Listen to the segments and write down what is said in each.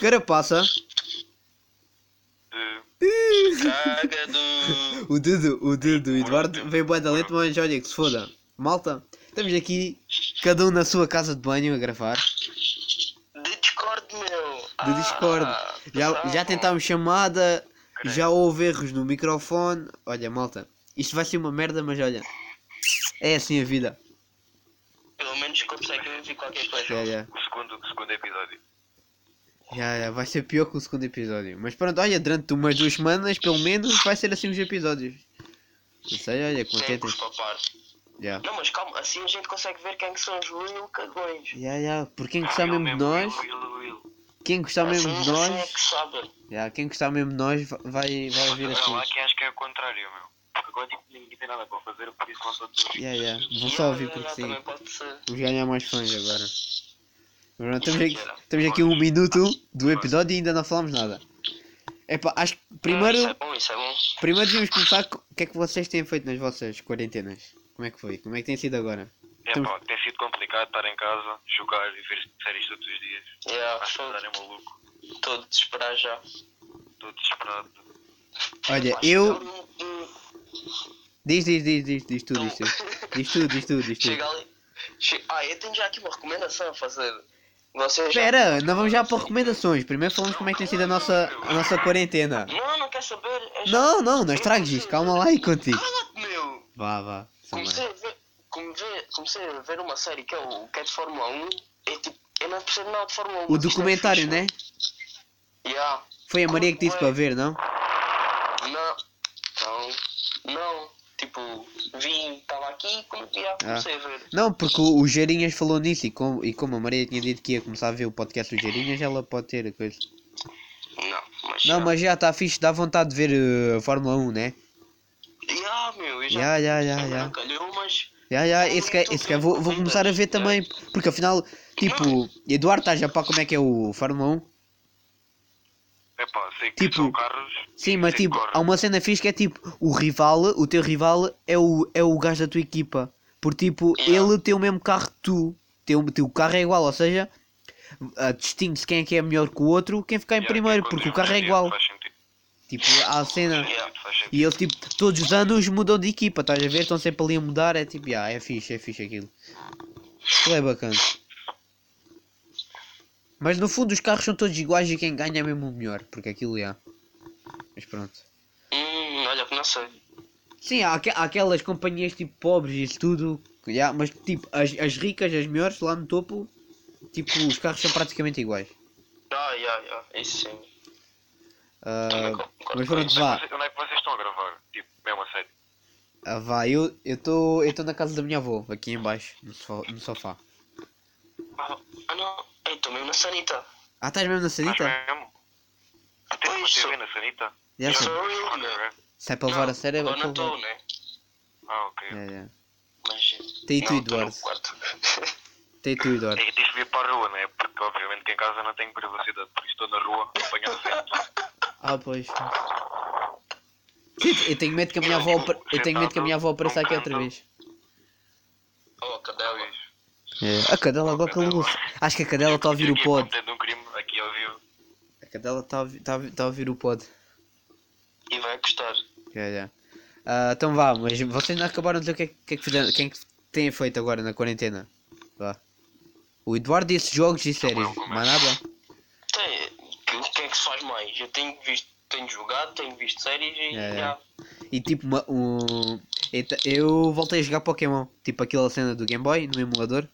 Carapaça. De... Caga do. O Dudu, o Dudu, o Eduardo veio bué da leite, mas olha que se foda. Malta, estamos aqui, cada um na sua casa de banho a gravar. De Discord, meu. Do Discord. Ah, Já, já tentámos chamada, já houve erros no microfone. Olha, malta, isto vai ser uma merda, mas olha, é assim a vida. Pelo menos consegue ouvir qualquer coisa. Já, já, O segundo, o segundo episódio. Já, já, vai ser pior que o segundo episódio. Mas pronto, olha, durante umas duas semanas, pelo menos, vai ser assim os episódios. Não sei, olha, papar. Já, Não, mas calma, assim a gente consegue ver quem que são os real cagões. já, já, por quem gostar Will mesmo de nós, Will, Will, quem gostar mesmo assim, de assim é nós, que sabe. já, quem gostar mesmo de nós va- vai, vai ouvir assim. lá que acho que é o contrário, meu. Porque agora tipo, ninguém tem nada para fazer, por isso vão todos. Já, já, vão só ouvir porque sim. Vamos ganhar mais fãs agora. Mas Estamos é aqui, estamos aqui um minuto do episódio e ainda não falamos nada. Epá, acho que primeiro, Isso é bom, isso é bom. primeiro devíamos começar com o que é que vocês têm feito nas vossas quarentenas. Como é que foi? Como é que tem sido agora? É pá, tem sido complicado estar em casa, jogar e ver séries todos os dias. Yeah, Acho que estou estar é maluco. estou a desesperar já. Estou desesperado. Olha, eu. Diz, diz, diz, diz, diz tudo, diz tudo. Diz tudo, diz tudo, diz tudo. Chega ali. che- Ah, eu tenho já aqui uma recomendação a fazer. Vocês já- Espera, não vamos já para recomendações. Primeiro falamos como é que tem sido a nossa, a nossa quarentena. Não, não quer saber. é Não, não, não estragues Calma lá aí contigo. Cala-te, meu! Vá, vá. Comecei a, ver, comecei, a ver uma série que é o que é de Fórmula 1. É tipo, eu não percebo nada de Fórmula 1. O é documentário, fixe, né? Yeah. Foi a Maria que disse para ver, não? Não. Não. Não. Tipo, vim, estava aqui come- Ah. yeah, comecei a ver. Não, porque o, o Geirinhas falou nisso e como, e como a Maria tinha dito que ia começar a ver o podcast do Geirinhas, ela pode ter a coisa. Não, mas. Não, mas já está fixe, dá vontade de ver uh, a Fórmula 1, né? Yeah, meu, eu já. Já, já, já, já. não calhou, mas. Já, já, esse que, esse que vou, vou começar a ver também, porque afinal, tipo, Eduardo está já para como é que é o Fórmula 1? É pá, sei que Tipo, são carros. Sim, mas tipo, correm. há uma cena fixe que é tipo, o rival, o teu rival é o, é o gajo da tua equipa. Por tipo, Yeah. ele tem o mesmo carro que tu. Tem, o teu carro é igual, ou seja, ah, distingue-se quem é que é melhor que o outro, quem ficar em Yeah, primeiro, quem porque o carro é igual. Tipo, há a cena. Sentido. E eles tipo, todos os anos mudam de equipa, estás a ver? Estão sempre ali a mudar, é tipo, ah, é fixe, é fixe aquilo. Aquilo é bacana. Mas no fundo os carros são todos iguais e quem ganha é mesmo o melhor, porque aquilo é. Mas pronto. Hum, olha que não sei. Sim, há, aque- há aquelas companhias tipo pobres e isso tudo, já, mas tipo, as, as ricas, as melhores, lá no topo, tipo, os carros são praticamente iguais. Ah, yeah, yeah, isso sim. Concordo mas pronto, isso. vá. Onde é que- é vocês estão a gravar? Tipo, mesmo a sério. Ah, vá, eu estou eu tô na casa da minha avó, aqui em baixo, no, sofá. no sofá. Ah, ah, não. Eu estou mesmo na sanita. Ah, estás mesmo na Estás sanita? mesmo? Tu tens uma Pois, TV sou- na sanita? Já sou eu, Ok, né? Se é para levar a sério, é para não estou, levar. né? Ah, ok. É, é. Mas. Tem tu, Eduardo. Tem tu, Eduardo. Que tens de vir para a rua, né? Porque obviamente que em casa não tenho privacidade, por isso estou na rua apanhando vento. Ah, pois. Sim, eu tenho medo que a minha avó, apare- eu tenho medo que a minha avó apareça aqui outra vez. Oh, cadela. É. A cadela agora calou Acho que a cadela está a ouvir o pod. A cadela está a ouvir, tá a tá a ouvir o pod. E vai gostar. Já, já. Ah, então vá, mas vocês não acabaram de dizer o que é, que é que fizeram, quem é que têm feito agora na quarentena? Vá. O Eduardo disse jogos e séries, mais nada? Tem, o que é que se faz mais? Eu tenho visto, tenho jogado, tenho visto séries e É, é. já. E tipo, uma, um, eu te- eu voltei a jogar Pokémon, tipo aquela cena do Game Boy no emulador.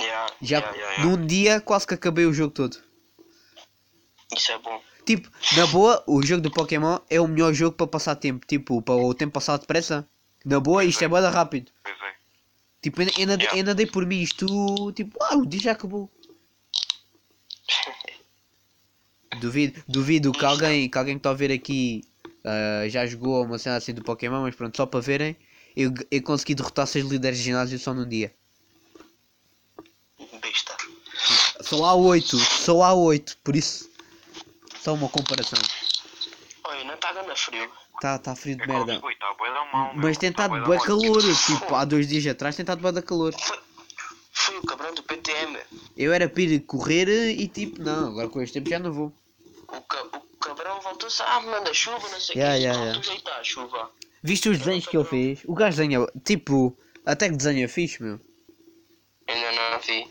Já, Já já, já. num dia quase que acabei o jogo todo. Isso é bom. Tipo, na boa, o jogo do Pokémon é o melhor jogo para passar tempo. Tipo, para o tempo passar depressa. Na boa, isto é bada rápido. Pois é. Tipo, eu, eu, nadei- eu nadei por mim, isto, tipo, ah, o dia já acabou. Duvido, duvido que alguém que alguém que está a ver aqui ah, já jogou uma cena assim do Pokémon, mas pronto, só para verem, eu, eu consegui derrotar seis líderes de ginásio só num dia. Besta. Só há oito, só há oito, por isso, só uma comparação. Olha, não está dando frio. Tá, tá frio de É merda. da mal. Mas tem Tá estado bué calor, tipo, há dois dias atrás tem estado bué da calor. fui o cabrão do PTM. Eu era para ir correr e tipo, não, agora com este tempo já não vou. O, ca o cabrão voltou-se, ah, manda chuva, não sei o Yeah, quê. yeah, yeah. já está a chuva. Viste os desenhos que ele fez? O gajo desenha, tipo, até que desenha fixe, meu. Ainda não vi.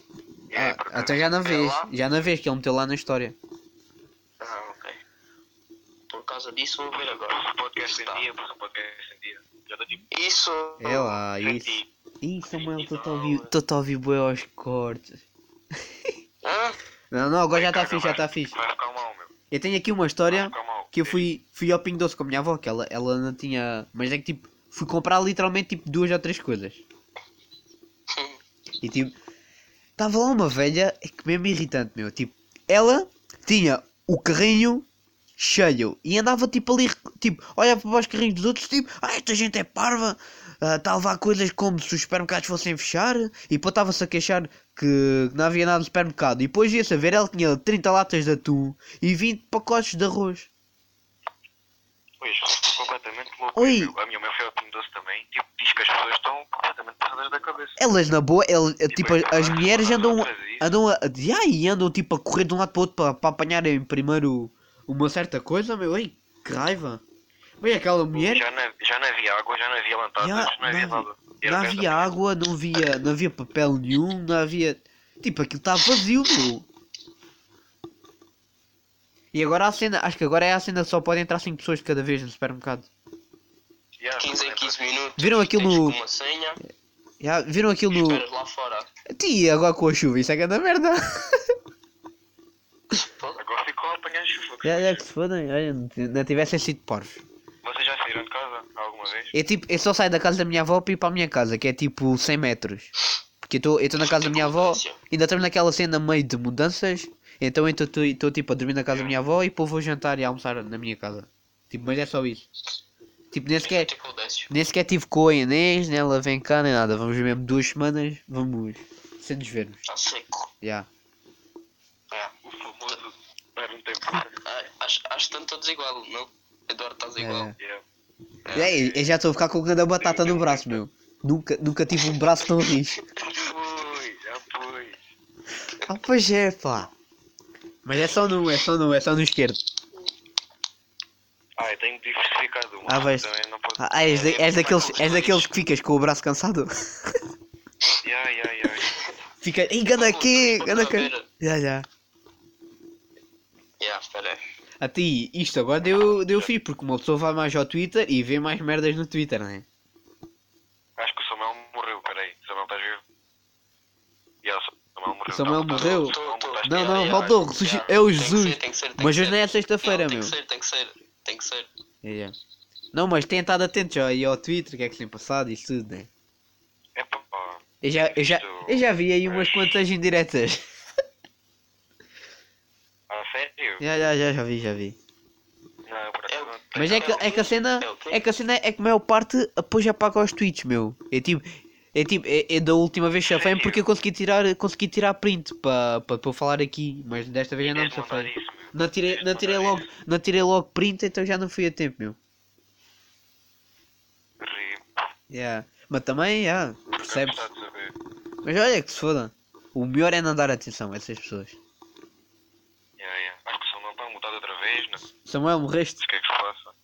É, Ah, acaso. até já não vês, já não vês que ele meteu lá na história. Ah, ok. Por causa disso vou ver agora. Podcast em Tá. dia, pus o podcast em dia. Já estou tipo. Isso. É lá, isso. Ih, Samuel, estou-te a ouvir, bué aos cortes. Hã? Não, não, agora já está fixe, já está fixe. Vai ficar mal, meu. Eu tenho aqui uma história mal. que eu fui, fui ao Pingo Doce com a minha avó, que ela, ela não tinha... Mas é que tipo, fui comprar literalmente tipo duas ou três coisas. E tipo, estava lá uma velha, é que mesmo irritante, meu. Tipo, ela tinha o carrinho cheio e andava tipo ali, tipo, olhava para os carrinhos dos outros, tipo, ah, esta gente é parva, está a levar coisas como se os supermercados fossem fechar e depois estava-se a queixar que não havia nada no supermercado. E depois ia saber, ela tinha 30 latas de atum e 20 pacotes de arroz. Pois, estou completamente louco. Oi. A minha mãe foi ao Pingo Doce também. Tipo, diz que as pessoas estão completamente passadas da cabeça. Elas na boa, tipo, as, as mulheres andam, andam a, yeah, e andam tipo a correr de um lado para o outro para, para apanharem primeiro uma certa coisa, meu, ei, que raiva. Mas aquela mulher, Já não, já não havia água, já não havia lantadas, Já, não não havia nada. Não havia água, não havia, não havia papel nenhum, não havia. Tipo, aquilo estava vazio, meu. E agora a cena, acho que agora é a cena só pode entrar 5 pessoas de cada vez no supermercado. Yeah, 15 em 15 minutos. Viram aquilo no- Uma senha. Já, viram aquilo no. Esperas lá fora. Tia, agora com a chuva, isso é que é da merda. Agora ficou a apanhar chuva. Já, já que se fodem, olha, não tivessem sido porvos. Saíram de casa alguma vez? É tipo, eu só saio da casa da minha avó para ir para a minha casa, que é tipo 100 metros. Porque eu estou na casa da minha avó, ainda estamos naquela cena meio de mudanças, então eu estou tipo a dormir na casa da minha avó e depois vou jantar e almoçar na minha casa. Tipo, mas é só isso. Tipo, nem sequer, Tipo, nem sequer tive com a Inês, nem ela vem cá, nem nada. Vamos mesmo duas semanas, vamos sem nos vermos. Está seco. Já. É. O famoso era um tempo. Acho acho que estão todos igual, não? Eduardo, estás igual. É. Yeah. É, eu já estou a ficar com grande batata no braço, meu. Nunca, nunca tive um braço tão rijo. Já foi. Ah, pois é, pá. Mas é só no, é só no, é só no esquerdo. Ah, eu tenho diversificado uma. Ah, vais- Também não posso. Ah, és, da- és, daqueles, és daqueles que ficas com o braço cansado? Yeah, yeah, yeah. Fica, ih, ganda aqui, ganda aqui. Já, já. Espera aí. Isto agora deu, deu fixe, porque uma pessoa vai mais ao Twitter e vê mais merdas no Twitter, não é? Acho que o Samuel morreu, peraí. Samuel, estás vivo? Yeah, o Samuel morreu. O Samuel Tá, tá, morreu? tá, Não, não, Yeah, voltou, yeah, yeah. é o Jesus. Mas hoje não é sexta-feira, Não, meu. Tem que ser, tem que ser. Tem que ser. É, é. Não, mas tem estado atento já aí ao Twitter, o que é que tem passado, isso tudo, né? Epá, Eu já, eu já, eu já vi aí umas quantas indiretas. a sério? Já, já, já, já vi, já vi. Não, por É acaso não Mas é que, é que a cena É é que a cena é que a maior parte depois apaga os tweets, meu. É tipo, é tipo, é, é da última vez chafei porque eu consegui tirar, consegui tirar print para pa, pa eu falar aqui, mas desta vez já não me Tens de mandar chafei. isso, meu. Não tirei, não tirei logo, não tirei logo print, então já não fui a tempo, meu. Ri. Yeah. Mas também, yeah, Nunca percebes? gostava de saber. Mas olha que se foda. O melhor é não dar atenção a essas pessoas. Yeah, yeah. Acho que o Samuel está mudado outra vez, não sei Samuel, morreste? o que é que se passa.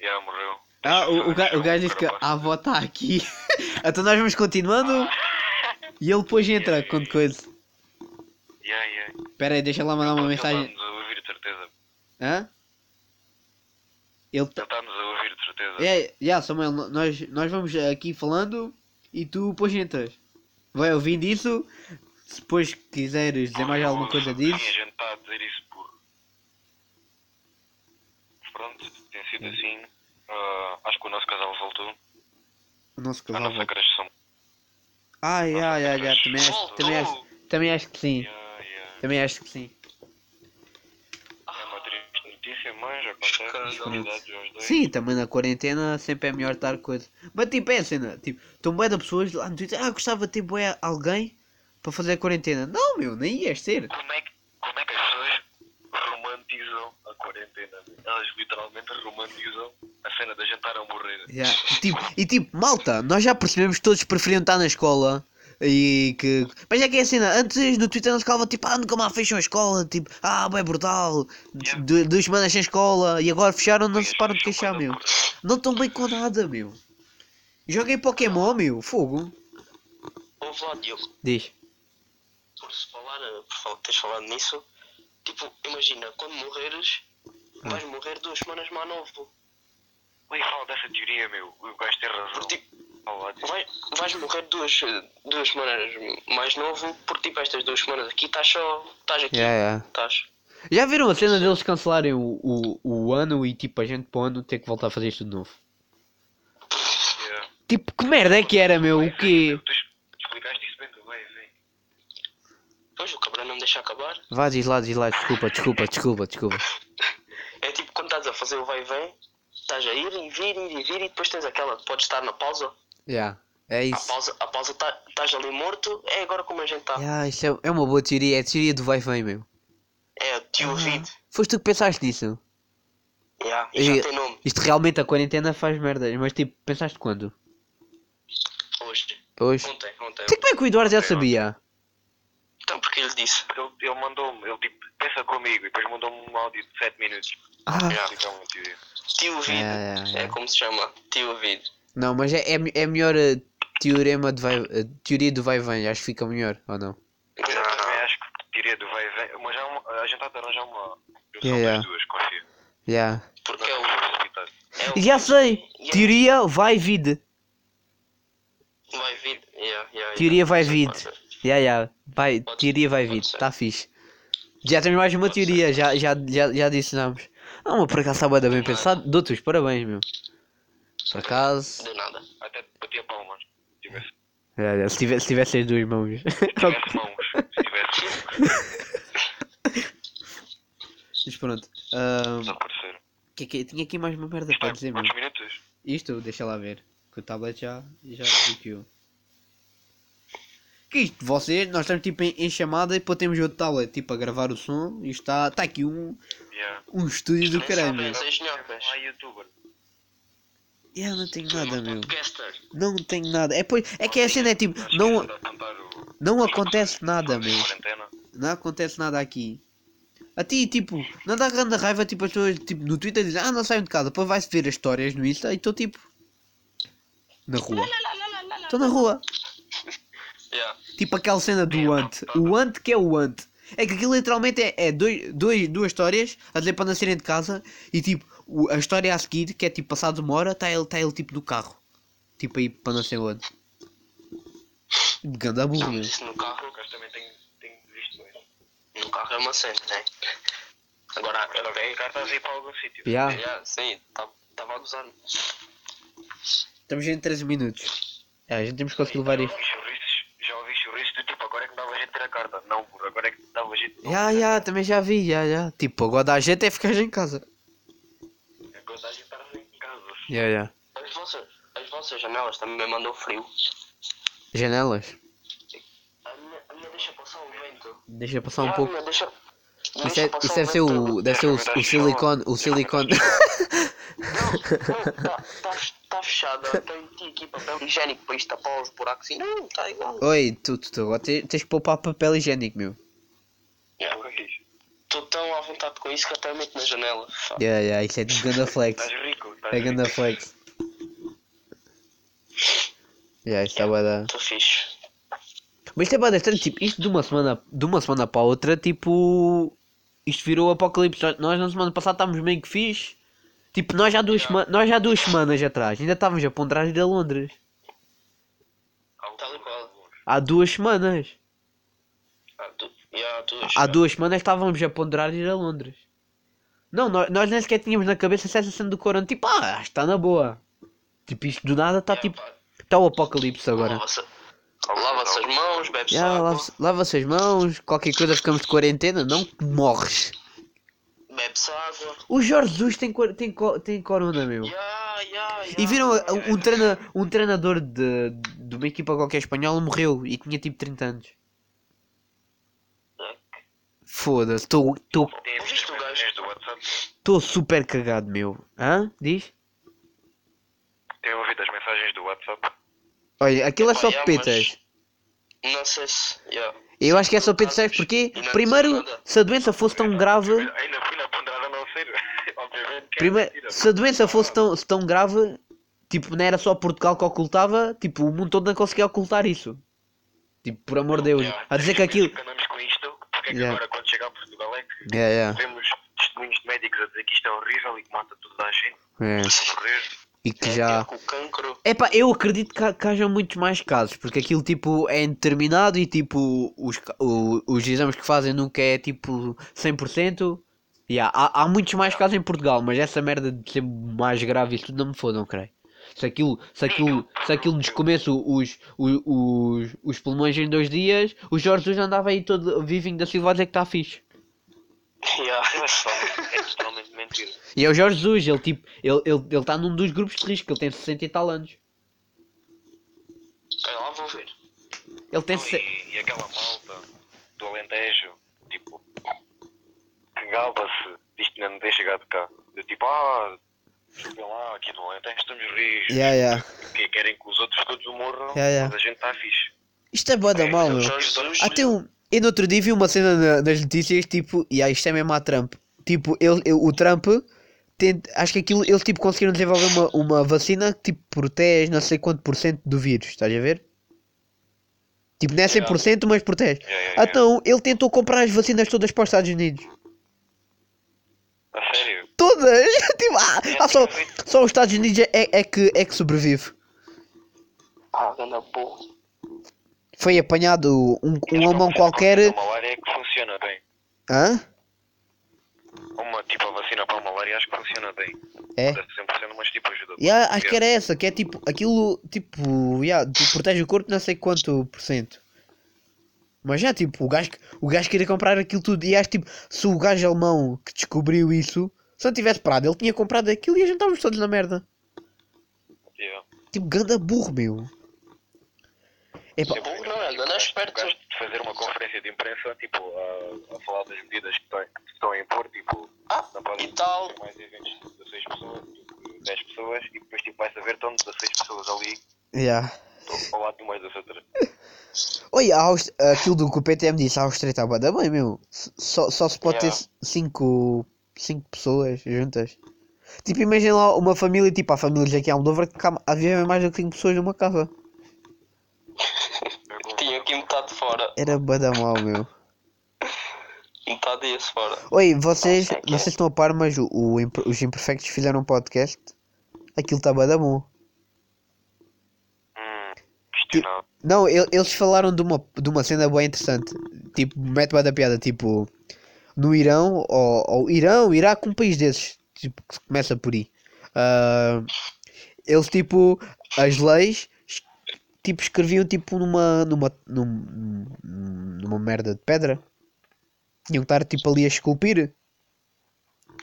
Yeah, morreu. Ah, o, o, ga- o gajo disse que a avó está aqui. então nós vamos continuando e ele depois entra quando coisa. Yeah, yeah. Espera aí, deixa lá mandar uma Ele mensagem. está-nos a ouvir, de certeza. Hã? Ele tá... Ele está-nos a ouvir, de certeza. É, já Samuel, nós, nós vamos aqui falando e tu depois entras. Vai ouvindo isso, se depois quiseres dizer mais alguma coisa Sim, a disso. gente está a dizer isso. Pronto, tem sido assim. Ah, acho que o nosso casal voltou. O nosso A casal nossa volta. creche são. Ah, já, já, já, também acho, também acho, também acho que sim. Yeah, yeah. Também acho que sim. É uma triste notícia, mas acontece. Aos dois. Sim, também na quarentena sempre é melhor estar coisa. Mas tipo, é a cena, tipo, estão bué de pessoas lá no Twitter, ah, gostava de ter bué alguém para fazer a quarentena. Não, meu, nem ias ter. Como é, que, como é que as pessoas romantizam a quarentena? Elas literalmente romantizam a cena da gente estar a morrer. Yeah. E, tipo, e tipo, malta, nós já percebemos que todos preferiam estar na escola. E que. Mas é que é assim, antes no Twitter não se calava tipo, ah, nunca mais fecham a escola, tipo, ah, bem brutal, Yeah. Du- duas semanas sem escola e agora fecharam, não se param de queixar, meu. por- Não estão bem com nada, meu. Joguei Pokémon, meu, fogo. Ouve lá, Diogo. Diz. por se falar, eh, por fal- teres falado nisso, tipo, imagina, quando morreres. Vais morrer duas semanas mais novo. Ui, fala dessa teoria, meu. O gajo tem razão. Porque, tipo, vai, vais morrer duas, duas semanas mais novo, porque, tipo, estas duas semanas aqui estás só, estás aqui, Yeah, yeah. estás. Já viram a cena deles cancelarem o, o, o ano e tipo a gente para o ano ter que voltar a fazer isto de novo? Yeah. Tipo, que merda é que era, meu? O quê? Tu explicaste isso bem, tu vai, vem. Pois, o cabrão não me deixa acabar. Vá, diz lá, diz lá, desculpa, desculpa, desculpa, desculpa. É tipo, quando estás a fazer o vai e vem, estás a ir e vir, ir e vir, e depois tens aquela, podes estar na pausa. Já, é A isso. pausa, a pausa, tá- estás ali morto, é agora como a gente está. Já, isso é, é uma boa teoria, é a teoria do vai e vem, meu. É, tio Vid. Foste tu que pensaste nisso? Yeah, e já E- tem nome, Isto realmente a quarentena faz merdas, mas tipo, pensaste quando? hoje. Hoje? Ontem, ontem. Como é que o Eduardo já sabia? Então, ele disse. Ele, ele mandou-me, ele tipo, pensa comigo e depois mandou-me um áudio de 7 minutos. Ah, Yeah. Tio Vid. É, é, é. É como se chama. Tio Vid. não, mas é, é, é melhor a teorema de vai, a teoria do vai e vem, acho que fica melhor, ou não? Eu também acho que teoria do vai e vem, mas já uma, a gente está a arranjar uma. Yeah, yeah. duas, confio. Já. Porque Não é é o. É Já sei! Yeah. Teoria vai vid. Vai Vid. Yeah, yeah, Teoria yeah. vai Sim, Já, já. Vai, Pode- teoria vai ser. Tá fixe. Já temos mais uma Pode ser. teoria, já, já, já, já disseminamos. Ah, mas por acaso está bem pensado. Dou-te os parabéns, meu. Por acaso. De nada. Até batia palmas. Se tivesse, Já, já, Se tivesse, se tivesse as duas mãos. se tivesse mãos. Se tivesse Mas pronto. Desaparecer. que, é que, tinha aqui mais uma merda Isto para é dizer, quantos minutos? Isto, deixa lá ver. Que o tablet já, já bloqueou. Que isto, vocês, nós estamos tipo em, em chamada e depois temos outro tablet tipo a gravar o som e está, está aqui um, Yeah. um estúdio do caralho. sabem, meu. seis senhoras. Ah, youtuber. Yeah, não tenho é nada, meu. Não tenho nada. É, pois, é que é a cena, é tipo, não, não acontece nada, meu. Não acontece nada aqui. A ti, tipo, não dá grande raiva, tipo, as pessoas tipo, no Twitter dizem, ah, não saio de casa. Depois vai-se ver as histórias no Insta e estou tipo. Na rua. Estou na rua. Yeah. Tipo aquela cena do ant. O ant que é o ant. É que aquilo literalmente é, é dois, dois, duas histórias a dizer para não saírem de casa e tipo, o- a história a seguir, que é tipo passado uma hora, está ele, tá ele tipo no carro. Tipo aí para não sei onde. De ganda burro, Não, isso no carro, Eu também tenho, tenho visto isso. no carro é uma cena, né? Agora, Agora agora vem cá, estás a para algum sítio. Já. Yeah, sim, estava a gozar. Estamos em 13 minutos. É, a gente temos que levar ouvi churriços, já ouvi churriços do tipo, agora é que dava jeito de ter a carta. Não, burro, agora é que dava de não Já, a já, também já vi, já, já. Tipo, agora dá jeito é ficar em casa. Agora a gente estar em casa. Já, já. As vossas, as vossas janelas também mandam frio. Janelas. A minha, a minha deixa passar o vento. Deixa passar um Ah, a pouco. deixa, Isso, é, deve ser o. Deve ser o, o silicone. O silicone. Está tá, tá fechada. Tem aqui papel higiênico para isto tapar os buracos e não, está igual. Oi, tu, tu, tu agora te- tens que poupar papel higiênico, meu. Nunca quis. Estou tão à vontade com isso que até meto na janela. Fá. Já, já, isso é de ganda flex. Estás rico, estás É ganda flex. Já, isso está da- Estou fixe. Mas isto é bué estranho, tipo, isto de uma semana, de uma semana para a outra, tipo. Isto virou apocalipse. Nós na semana passada estávamos meio que fixe. Tipo, nós já duas, sema- nós já duas semanas atrás, ainda estávamos a ponderar ir a Londres. Há duas semanas. Yeah, duas. Há duas semanas estávamos a ponderar ir a Londres. Não, nós, nós nem sequer tínhamos na cabeça essa cena do corona. Tipo, ah, está na boa. Tipo, isto do nada está Yeah, tipo. Está o apocalipse agora. Lava-se as mãos, bebe-se Já, água. lava-se lava-se as mãos, qualquer coisa ficamos de quarentena, não morres bebes água. O Jorge Jesus tem, tem, tem corona, meu. Yeah, yeah, yeah, e viram um, treina, um treinador de, de uma equipa qualquer espanhola morreu e tinha tipo 30 anos. Foda-se, estou. Tô... Estou super cagado, meu. Hã? Diz? Tenho ouvido as mensagens do WhatsApp. Olha, aquilo é só petas. Não sei se. Eu acho que é só petas, sabes porquê? Primeiro, se a doença fosse tão grave. Ainda Primeiro, mentira. se a doença fosse tão, tão grave, tipo, não era só Portugal que ocultava, tipo, o mundo todo não conseguia ocultar isso. Tipo, por amor de Deus. Yeah, A dizer que aquilo. andamos com isto, porque é que Yeah. agora quando chega a Portugal é que Yeah, vemos testemunhos de médicos a dizer que isto é horrível e que mata toda a gente. É. E que É, já. Cancro. Epá, eu acredito que, que hajam muitos mais casos, porque aquilo tipo é indeterminado e tipo os, o- os exames que fazem nunca é tipo 100%. Yeah, há, há muitos mais casos em Portugal, mas essa merda de ser mais grave isso tudo não me foda, não creio. Se aquilo, se aquilo, se aquilo nos comesse os, os, os, os pulmões em dois dias, o Jorge Jesus andava aí todo vivinho da Silva a dizer que está fixe. Yeah. É totalmente, é totalmente mentira. E é o Jorge Jesus, ele tipo, ele está ele, ele tá num dos grupos de risco, ele tem 60 e tal anos. Espera lá, vou ver. Ele tem Não, 60. e, e aquela malta do Alentejo, disto ainda não ter chegado cá. Eu, tipo, ah, desculpem lá, aqui do Alentejo estamos rijos. Yeah, yeah. Que querem que os outros todos morram, Yeah, yeah. mas a gente está fixe. Isto é boa da mal, meu. Até um. Eu no outro dia vi uma cena na- nas notícias, tipo, e aí isto é mesmo a Trump. Tipo, ele, ele- o Trump, tem, acho que aquilo, eles tipo conseguiram desenvolver uma, uma vacina que tipo protege não sei quanto por cento do vírus, estás a ver? Tipo, não é 100%, mas protege. Yeah, yeah, yeah. Então, ele tentou comprar as vacinas todas para os Estados Unidos. A sério? Todas! tipo, ah, ah, só, só os Estados Unidos é, é, que, é que sobrevive. Ah, ganda burro. Foi apanhado um, um alemão uma- qualquer. A malária é que funciona bem. Hã? Uma, tipo, a vacina para a malária acho que funciona bem. É? Não é 100%, mas tipo ajuda. Yeah, acho que era essa, que é tipo, aquilo, tipo, yeah, protege o corpo não sei quanto por cento. Mas já, tipo, o gajo, o gajo queria comprar aquilo tudo. E acho, tipo, se o gajo alemão que descobriu isso, se não tivesse parado, ele tinha comprado aquilo e a gente estávamos todos na merda. Yeah. Tipo, ganda burro, meu. Epá, Sempre Burro não, é ganda o esperto. gajo de fazer uma conferência de imprensa, tipo, a, a falar das medidas que, tem, que estão a impor, tipo, Ah, não podem e tal. mais eventos de 16 pessoas, tipo, 10 pessoas, e depois tipo, vai saber, estão 16 pessoas ali, yeah. Estão ao lado do meio das outras. Oi, a Aust- aquilo do que o PTM disse, a Áustria está bué da bem, meu. Só, só se pode Yeah. ter 5 cinco pessoas juntas. Tipo, imagina lá uma família, tipo, há famílias aqui em Almodóvar que cá- havia mais do que 5 pessoas numa casa. Tinha aqui metade fora. Era bué da mal, meu. Metade ia-se fora. Oi, vocês, ok. vocês estão a par, mas o, o Imper- os Imperfectos fizeram um podcast. Aquilo está bué da bom. Não, el- eles falaram de uma, de uma cena bem interessante. Tipo, mete da piada, tipo, no Irão, ou, ou Irão, Iraque, um país desses, tipo, que começa por aí. Ah, eles, tipo, as leis, tipo, escreviam, tipo, numa, numa, num- numa merda de pedra. Tinham que estar, tipo, ali a esculpir.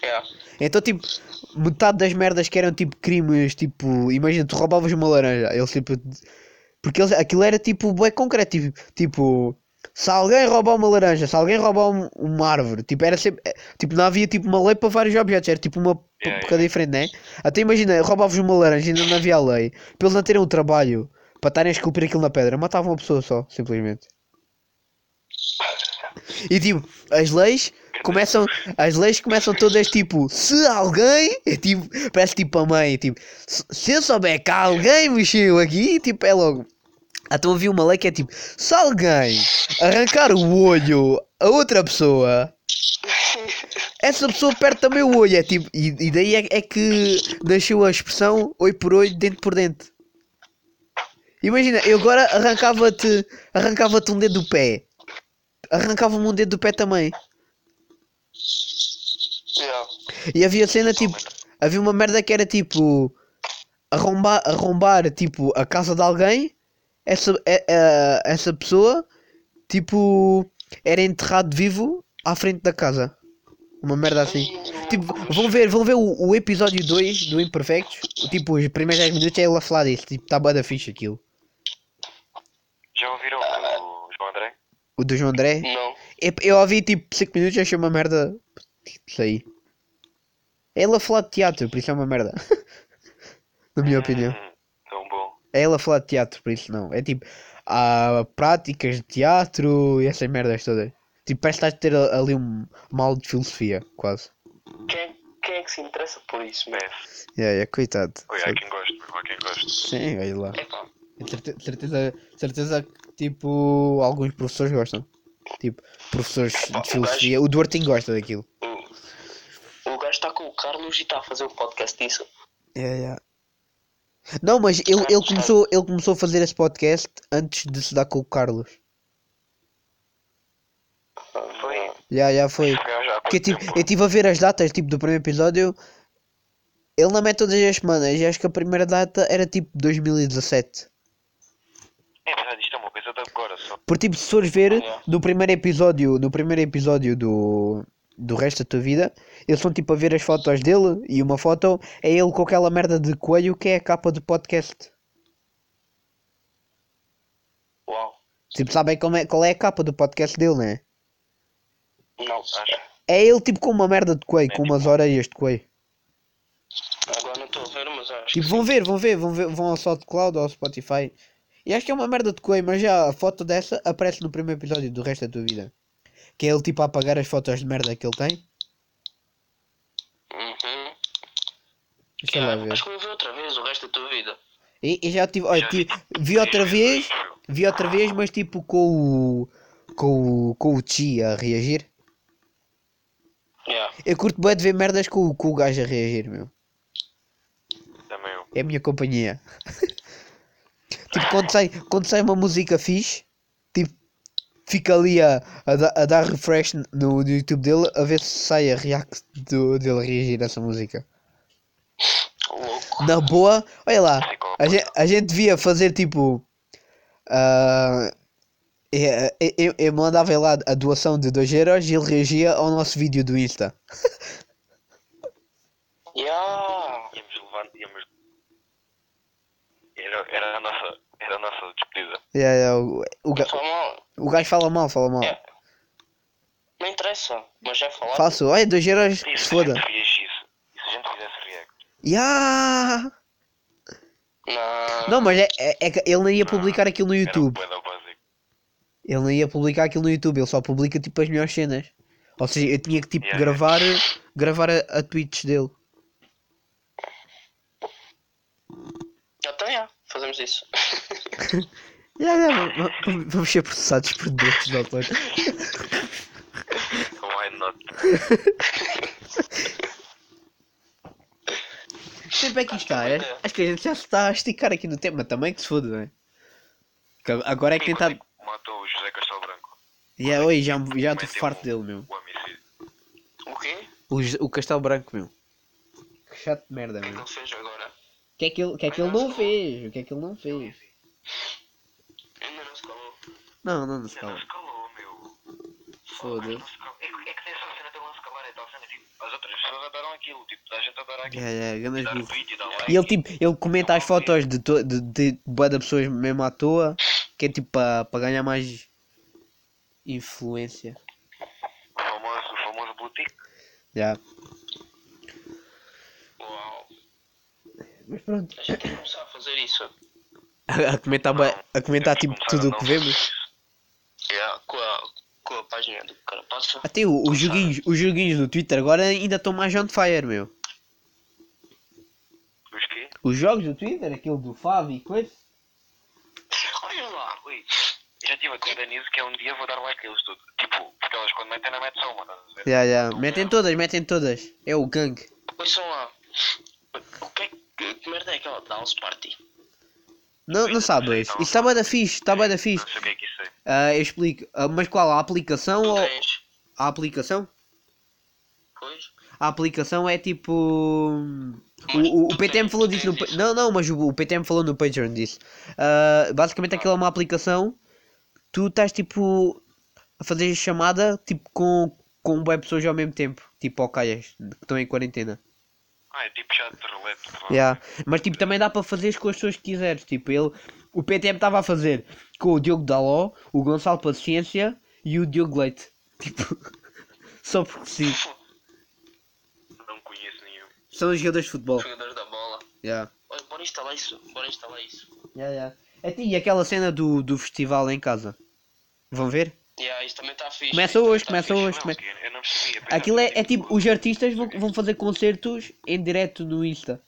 Yeah. Então, tipo, metade das merdas que eram tipo crimes, tipo, imagina, tu roubavas uma laranja, eles tipo. Porque eles, aquilo era tipo, bué concreto, tipo, tipo, se alguém roubar uma laranja, se alguém roubar um- uma árvore, tipo, era sempre, tipo, não havia tipo uma lei para vários objetos, era tipo uma Yeah, época diferente, né? Até imagina, roubavas uma laranja e ainda não havia lei, para eles não terem o trabalho para estarem a esculpir aquilo na pedra, matavam uma pessoa só, simplesmente. E tipo, as leis começam, as leis começam todas tipo, se alguém, é tipo, parece tipo a mãe, tipo, se, se eu souber que alguém mexeu aqui, tipo, é logo. Então havia uma lei que é tipo, se alguém arrancar o olho a outra pessoa, essa pessoa perde também o olho, é tipo, e, e daí é, é que nasceu a expressão olho por olho, dente por dente. Imagina, eu agora arrancava-te, arrancava-te um dedo do pé. Arrancava-me um dedo do pé também. Yeah. E havia cena tipo. Havia uma merda que era tipo. Arrombar, arrombar tipo a casa de alguém. Essa, é- é- essa pessoa tipo. Era enterrado vivo à frente da casa. Uma merda assim. Tipo, vão ver, vão ver o, o episódio 2 do Imperfectos. Tipo, os primeiros 10 minutos é ele a falar disso. Tipo, tá bué da fixe aquilo. Já ouviram o João André? O do João André. Não. Eu, eu ouvi tipo 5 minutos e achei uma merda. Isso aí. É ele a falar de teatro, por isso é uma merda. Na minha opinião. É ele a falar de teatro, por isso não. É tipo, há práticas de teatro e essas merdas todas. Tipo, parece que estás a ter ali um mal de filosofia, quase. Quem, quem é que se interessa por isso? Parece. Yeah, yeah, coitado. Oi, há quem goste, meu, há quem goste. Sim, olha lá. Epá, Certe- Certeza, certeza que, tipo, alguns professores gostam. Tipo, professores Epá, de o filosofia. O Duartinho gosta daquilo. o, o gajo está com o Carlos e está a fazer o podcast disso. Yeah, yeah. Não, mas ele, ele, começou, ele começou a fazer esse podcast antes de se dar com o Carlos. Foi. Já, já foi. Porque eu tive, tempo? eu tive a ver as datas tipo, do primeiro episódio. Ele não mete todas as semanas. E acho que a primeira data era tipo 2017. É verdade, isto é uma coisa de agora só. Porque tipo, se fores ver no primeiro episódio, no primeiro episódio do, do resto da tua vida, eles estão tipo a ver as fotos dele e uma foto é ele com aquela merda de coelho que é a capa do podcast. Uau. Tipo, sabem como é, qual é a capa do podcast dele, né? Não, Acho. É ele tipo com uma merda de coelho, com umas orelhas de coelho. agora não estou a ver, mas acho Tipo, vão ver, vão ver, vão ver, vão ao SoundCloud ou ao Spotify. E acho que é uma merda de coelho, mas já a foto dessa aparece no primeiro episódio do resto da tua vida. Que é ele tipo a apagar as fotos de merda que ele tem. Uhum. Deixa lá ver. Acho que vou ver outra vez o resto da tua vida. E, e já tive, olha, Já tive, vi vi outra vez, vi outra vez, mas tipo com o, com o, com o Chi a reagir. Yeah. Eu curto bem de ver merdas com, o- com o gajo a reagir, meu. Também eu. É a minha companhia. tipo, quando sai, quando sai uma música fixe, fica ali a, a, a dar refresh no, no YouTube dele a ver se sai a react do, dele a reagir a essa música. Louco. Na boa, olha lá, a gente, a gente devia fazer tipo. ah, eu, eu, eu mandava lá a doação de 2 euros e ele reagia ao nosso vídeo do Insta. Yeah. Íamos levar, íamos. Era, era, a nossa, era a nossa despedida. Yeah, yeah, o, o, mal. O gajo fala mal, fala mal. É. Não interessa, mas já falaram. Faço, olha, 2 euros, E se foda. E se a gente fizesse react? Yeah! Não. Não, mas é, é, é que ele não ia publicar aquilo no YouTube. Ele não ia publicar aquilo no YouTube, ele só publica tipo as melhores cenas. Ou seja, eu tinha que tipo Yeah, gravar, gravar a, a tweets dele. Então, yeah, fazemos isso. Yeah, yeah, va- va- vamos ser processados por direitos de autor. Why not? Sempre é que isto está, é? Acho que a gente já se está a esticar aqui no tema também, que se foda, não é? Que Agora é que Quem tentar. matou o José Castelo Branco? Yeah, oi, já já estou Meteu farto dele, meu. O homicídio. O quê? O, José- o Castelo Branco, meu. Que chato de merda, O que é que meu. ele fez agora? O que é que ele, o que é que ele não fez? O que é que ele não fez? Ainda não se calou. Não, não, não se não calou, meu. Foda-se. É, que- é que nessa cena dele não se calar, é tal cena, tipo, as outras pessoas adoram aquilo, tipo, a gente adora aquilo. Yeah, yeah, grandes Dar e dar like. E ele tipo, ele comenta as fotos de, to, de, de bué de pessoas mesmo à toa, que é tipo para pa ganhar mais influência. O famoso, o famoso tick. Já. Uau. Mas pronto. A gente tem que começar a fazer isso. A, a comentar, a comentar tipo tudo o que não- vemos. Yeah, com, a, com a página do Carapaça. Até o- os joguinhos, os joguinhos do Twitter agora ainda estão mais on fire, meu. Os quê? Os jogos do Twitter, aquele do Fábio e coisa. Olha lá. Ui, já estive a contar nisso que é um dia vou dar like a eles tudo. Tipo, porque elas quando metem na mete só uma, estás a ver? Já, já. Metem todas, metem todas. É o gang. Ouçam lá. O que é que, que merda é aquela Dance Party? Não, não sabes. Isso está bem da fixe, está bem da fixe. Não sei o que é que isso é. Ah, eu explico. Ah, mas qual? A aplicação ou. tens? A aplicação? Pois? A aplicação é tipo. O, o, o PTM falou disso no. Não, não, mas o, o PTM falou no Patreon disso. Ah, basicamente aquilo é uma aplicação. Tu estás tipo. a fazer chamada tipo com, com web pessoas ao mesmo tempo. Tipo ao caias que estão em quarentena. Ah, é tipo chat de roulette. Yeah. Mas tipo também dá para fazer com as pessoas que quiseres. Tipo, ele. O PTM estava a fazer com o Diogo Daló, o Gonçalo Paciência e o Diogo Leite. Tipo. Só porque sim. Não conheço nenhum. São os jogadores de futebol. Jogadores da bola. Yeah. Olha, bora instalar isso. Bora instalar isso. Yeah, yeah. É, E aquela cena do, do festival em casa? Vão ver? Yeah, isso também está fixe. Começa isso hoje, tá começa hoje. Come- eu Aquilo é, é tipo, os artistas vão, vão fazer concertos em direto no Insta.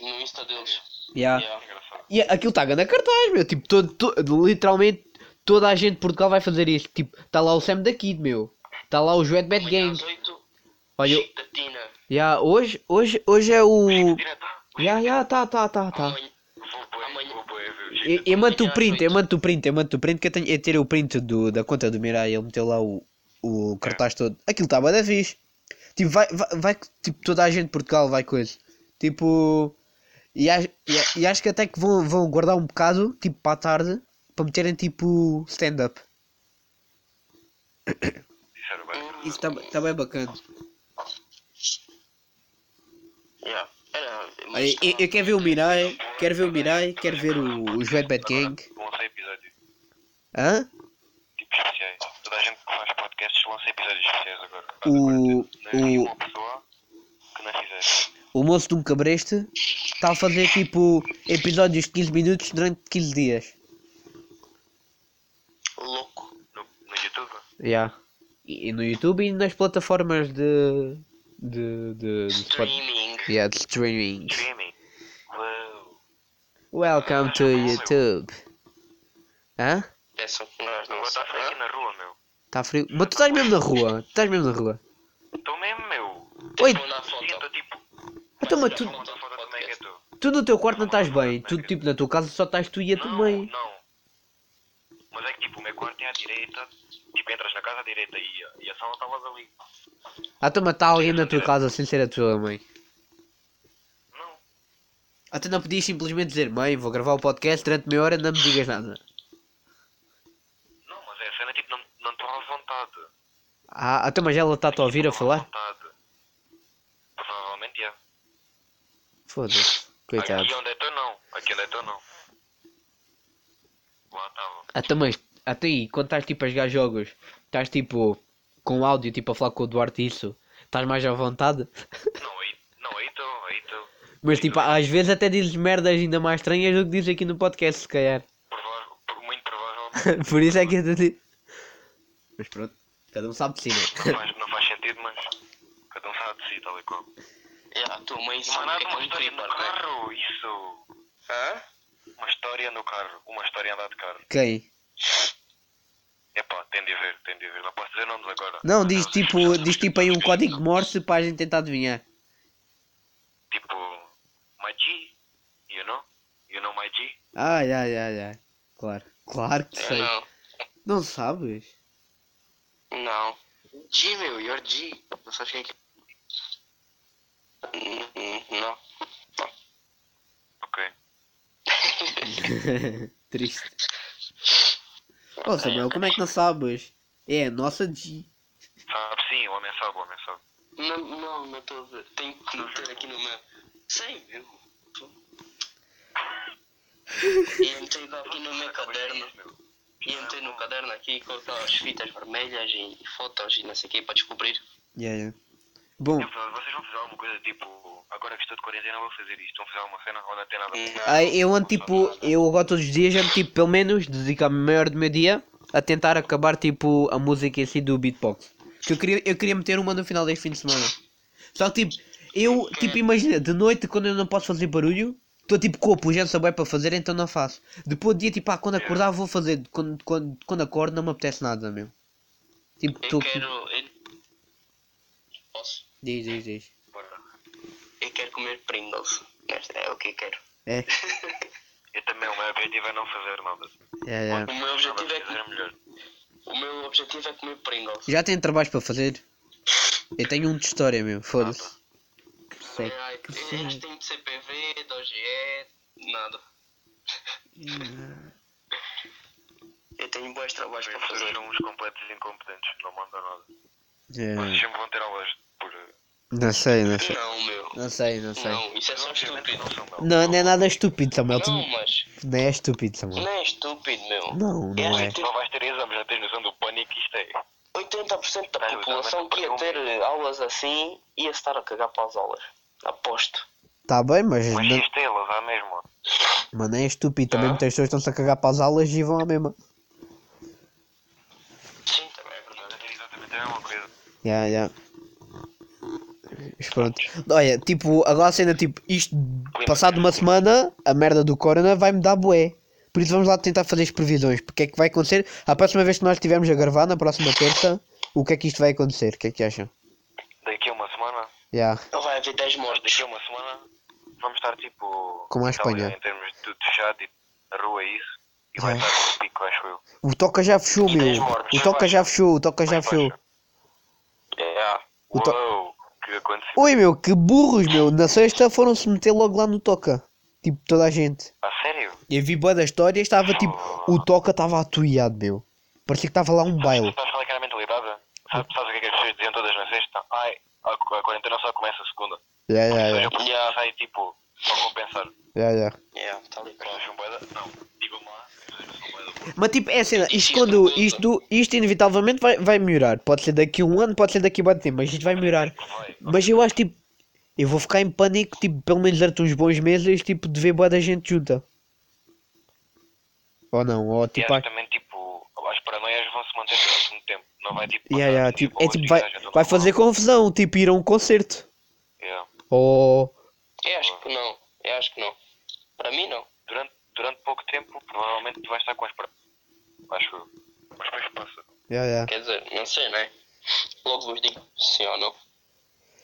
No Insta deles. Yeah. Yeah. E aquilo está na cartaz, meu. Tipo, todo, to- literalmente toda a gente de Portugal vai fazer isso. Tipo, está lá o Sam da Kid, meu. Está lá o Joet Bad Amanhã Gang. às 8, Olha, Tina. yeah, hoje, hoje, hoje é o. Direto, tá? Ya, tá, tá, tá, tá. Amanhã, Vou bué, Amanhã- vou bué ver o Eu, eu mando o print, eu mando o print, eu mando o print que eu tenho. Eu tirei o print do, da conta do Mirai, ele meteu lá o, o cartaz todo. Aquilo está bem da fixe. Tipo, vai, vai, vai, tipo, toda a gente de Portugal vai coisa. Tipo. E acho, e, a- e acho que até que vão, vão guardar um bocado, tipo, para a tarde, para meterem tipo stand-up. Isso está tá bem bacana. Yeah. Eu, eu quero ver o Mirai, quero ver o Mirai, quero ver o, o Bad Gang. Lança episódio. Hã? Tipo especiais. Toda a gente que faz podcasts lança episódios especiais agora. O- o- não fizesse. O moço de um cabreste está a fazer tipo episódios de 15 minutos durante 15 dias. louco. No, no YouTube. Yeah. E, e no YouTube e nas plataformas de. De. de. de, spot- Streaming. yeah, de streaming. Streaming. Welcome to YouTube. Hã? Peçam que nós não está frio aqui na rua, meu. Tá frio? Mas tu estás mesmo na rua? Tu estás mesmo na rua? Estou mesmo, meu. Oi, estou tipo. então, mas tu, é estou. tu no teu quarto não estás bem. Tu tipo na tua casa só estás tu e a tua Não, mãe. não. Mas é que tipo, o meu quarto é à direita. Tipo, entras na casa à direita e a, e a sala está logo ali. Ah, tu matar alguém na tua casa sem ser a tua mãe. Não. Ah, tu não podias simplesmente dizer mãe, vou gravar o podcast durante meia hora não me digas nada. Não, mas é a cena tipo, não não estou à vontade. Ah, então mas ela está-te a ouvir a falar? vontade. Provavelmente é. Foda-se. Coitado. Aqui onde eu estou não. Aqui onde eu estou não. Lá estava. Até mas, até aí, quando estás tipo a jogar jogos, estás tipo com áudio, tipo a falar com o Duarte isso, estás mais à vontade. Não, aí não, aí estou, aí estou. Mas tipo, às vezes até dizes merdas ainda mais estranhas do que dizes aqui no podcast, se calhar. Provável, por- muito provavelmente. Por isso é que eu te digo. Mas pronto, cada um sabe de si, Não né? faz, não faz sentido, mas cada um sabe de si, tal e qual. Yeah, a tua mãe sabe que é uma um história no carro, isso. Hã? Uma história no carro, uma história a andar de carro. Quem? Epá, tem de ver, tem de ver. Não posso dizer nomes agora. Não, diz é- tipo, diz tipo aí um código de Morse para a gente tentar adivinhar. Tipo, my G, you know? You know my G? Ai, ai, ai, ai. Claro. Claro que sei. não. Não sabes? Não. G, meu, your G. Não sabes quem é que Não. Ok. Triste. Ô Samuel, como é que não sabes? É nossa G. Sabe sim, o homem sabe, o homem sabe. Não, não, não estou a ver. Tenho que meter aqui no meu. Sei, meu. E entrei aqui no meu caderno. E entrei no caderno aqui com aquelas fitas vermelhas e fotos e não sei o que para descobrir. Yeah, yeah. Bom, Vocês vão fazer alguma coisa tipo, agora que estou de quarentena vou fazer isto, vão fazer alguma cena ou não tem nada a ver? ai, eu ando tipo, eu agora todos os dias ando tipo, pelo menos, dedicar-me a maior do meu dia a tentar acabar tipo a música em si do beatbox. Que eu queria, eu queria meter uma no final deste fim de semana. Só que tipo, eu, tipo, imagina, de noite quando eu não posso fazer barulho, estou tipo com a pujança bem para fazer, então não faço. Depois do dia, tipo, ah, quando acordar vou fazer. Quando, quando, quando acordo não me apetece nada, meu. Tipo, estou. quero. Posso? Diz, diz, diz. Bora. Eu quero comer Pringles. Este é o que eu quero. É, Eu também, o meu objetivo é não fazer nada. é, é. O meu objetivo é, fazer melhor. o meu objetivo é comer Pringles. Já tenho trabalhos para fazer. Eu tenho um de história, meu. Foda-se. Seco. tem de CPV, 2GE, nada. Eu tenho bons trabalhos Os para fazer. são uns completos incompetentes, não mandam nada. É, Vocês sempre vão ter aulas por. Não sei, não sei. Não, meu. Não sei, não sei. Não, isso é só estúpido. não não. Não, não é nada estúpido, Samuel. Tu Não, mas não é estúpido, Samuel. não é estúpido, meu. Não, não é. Só vais ter exames, já tens noção do pânico que isto é. 80% da população que ia ter eh, aulas assim ia estar a cagar para as aulas. Aposto. Tá bem, mas. Mas Não... isto é elas, há mesmo. Mano, é estúpido. Também Ah. muitas pessoas estão-se a cagar para as aulas e vão à mesma. Sim, também é verdade. É exatamente a mesma coisa. Ya, ya. Mas pronto. Olha, tipo, agora a cena, tipo, isto, passado uma semana, a merda do Corona vai-me dar bué. Por isso vamos lá tentar fazer as previsões. Porque é que vai acontecer? A próxima vez que nós estivermos a gravar, na próxima terça, o que é que isto vai acontecer? O que é que acham? Daqui a uma semana, Ya. Não vai haver 10 nós mortes. daqui a uma semana vamos estar tipo. Como a Espanha. Em termos de tudo fechado, tipo, a rua é isso. E vai É. estar no pico, acho eu. O Toca já fechou, E meu. O Toca já fechou, o Toca já fechou. É. O to- Uou, que aconteceu? Oi, meu, que burros, meu. Na sexta foram-se meter logo lá no Toca. Tipo, toda a gente. A sério? Eu vi boa da história estava tipo. O Toca estava atuiado, meu. Parecia que estava lá um Tu baile. estás a falar que era a mentalidade? Sabes, sabes o que é que as pessoas diziam todas na sexta? Ai, a, a quarentena só começa a segunda. Ya, seja, ya. eu yeah. sai tipo, só compensar. Ya, ya. É, tá ali. Pessoas são boeda? Não, digam-me lá. Mas tipo, é cena, isto quando. Isto, isto inevitavelmente vai, vai melhorar. Pode ser daqui a um ano, pode ser daqui a muito tempo, mas isto vai melhorar. Mas eu acho tipo. Eu vou ficar em pânico, tipo, pelo menos durante uns bons meses, tipo, de ver boa da gente junta. Ou não, ou E tipo. acho que também, tipo, as paranoias vão se manter durante um tempo. Não vai tipo. Um dia tipo, é tipo, e vai, estão vai normal. fazer confusão, tipo, ir a um concerto. Yeah. Ou. Eu acho que não. Eu acho que não. Para mim, não. Durante, pouco tempo, provavelmente tu vais estar com as paranoias. Acho eu. Mas depois passa. Ya, ya. Quer dizer, não sei, né? Logo vos digo sim ou não.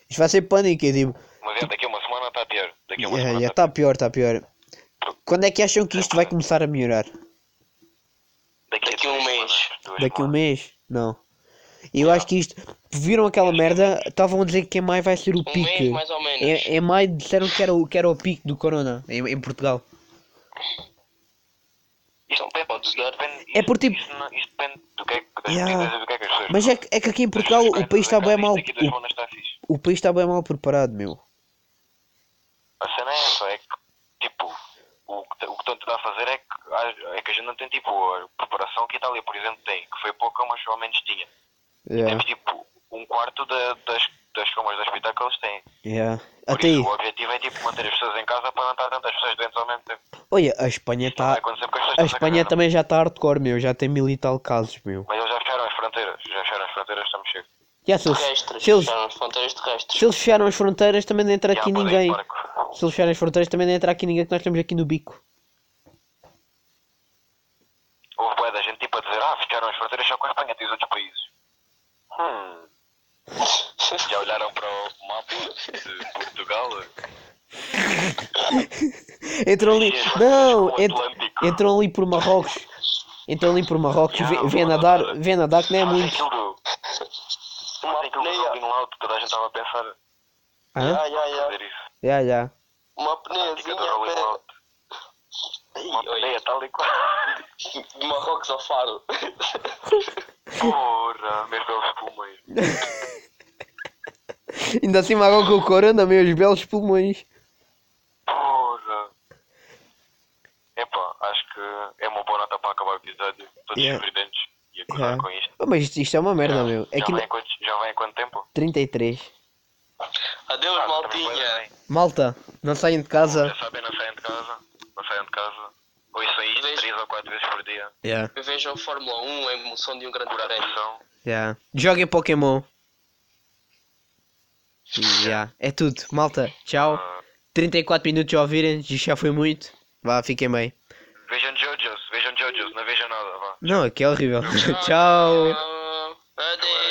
Isto vai ser pânico, eu digo. Mas é, daqui a uma semana está pior. Daqui a uma Ya, semana está tá pior, está pior. Quando é que acham que isto vai começar a melhorar? Daqui, Daqui a um mês. Daqui a um mês? Não. Eu acho que isto. Viram aquela merda? Estavam a dizer que em maio vai ser o Um pique. mês mais ou menos. Em, em maio disseram que era, o, que era o pique do Corona em, em Portugal. Isto depende, Pode É por tipo- Isto, não- isto depende do que é que Yeah. do que é que as pessoas Mas é que, é que aqui em Portugal o país está bem mal. O, o país está bem mal preparado, meu. A cena é essa, é que, tipo, o que, o que estão a fazer é que, é que a gente não tem, tipo, a preparação que a Itália, por exemplo, tem, que foi pouca, mas ao menos tinha. Yeah, Temos, tipo, um quarto da- das, das camas de hospital que eles têm. yeah. Por Até isso, aí. o objetivo é, tipo, manter as pessoas em casa para não estar tantas pessoas doentes ao mesmo tempo. Olha, a Espanha vai está. as A Espanha também já está hardcore, meu. Já tem mil e tal casos, meu. Mas eles já fecharam as fronteiras, já fecharam as fronteiras, estamos cheios. Yeah, se, eles, Terrestres. se, eles, fecharam as fronteiras terrestres. se eles fecharam as fronteiras, também não entra aqui ninguém. Se eles fecharem as fronteiras, também não entra aqui ninguém, que nós estamos aqui no bico. Houve boa da gente tipo a dizer, ah, fecharam as fronteiras só com a Espanha, tem os outros países. Hum. Já olharam para o mapa de Portugal? Entram ali. Sim, Não! o ent- ali por Marrocos. Entram ali por Marrocos. Vê, vê nadar, vê nadar que não é Fazem muito. aquilo do... Fazem aquilo do apneia. Loud, toda a gente estava a pensar Hã? Ya, ya. fazer isso. Já, já. Uma apneiazinha Uma apneia tal e qual. De Marrocos ao Faro. Porra, meus belos pulmões. Ainda assim Marrocos com o corona, meus belos pulmões. Porra. Epá, acho que é uma boa nota para acabar o episódio. Todos Yeah. sorridentes e a gozar Yeah. com isto. Oh, mas isto, isto é uma merda, meu. É já, que vai na- em quanto, já vai em quanto tempo? 33. Adeus, Ah, maltinha. Malta, não saiam de casa. Já sabem, não saiam de casa. Não saiam de casa. Ouçam isto Vejo. 3 ou 4 vezes por dia. Yeah, Vejam Fórmula 1, a emoção de um grande prémio. Yeah. Joguem Pokémon. Yeah. É tudo. Malta, tchau. Ah, 34 minutos a ouvirem. Já foi muito. Vá, fiquem bem. vejam Jojos, vejam Jojos, não vejam nada, vá. Não, aqui é horrível. tchau. Adeus.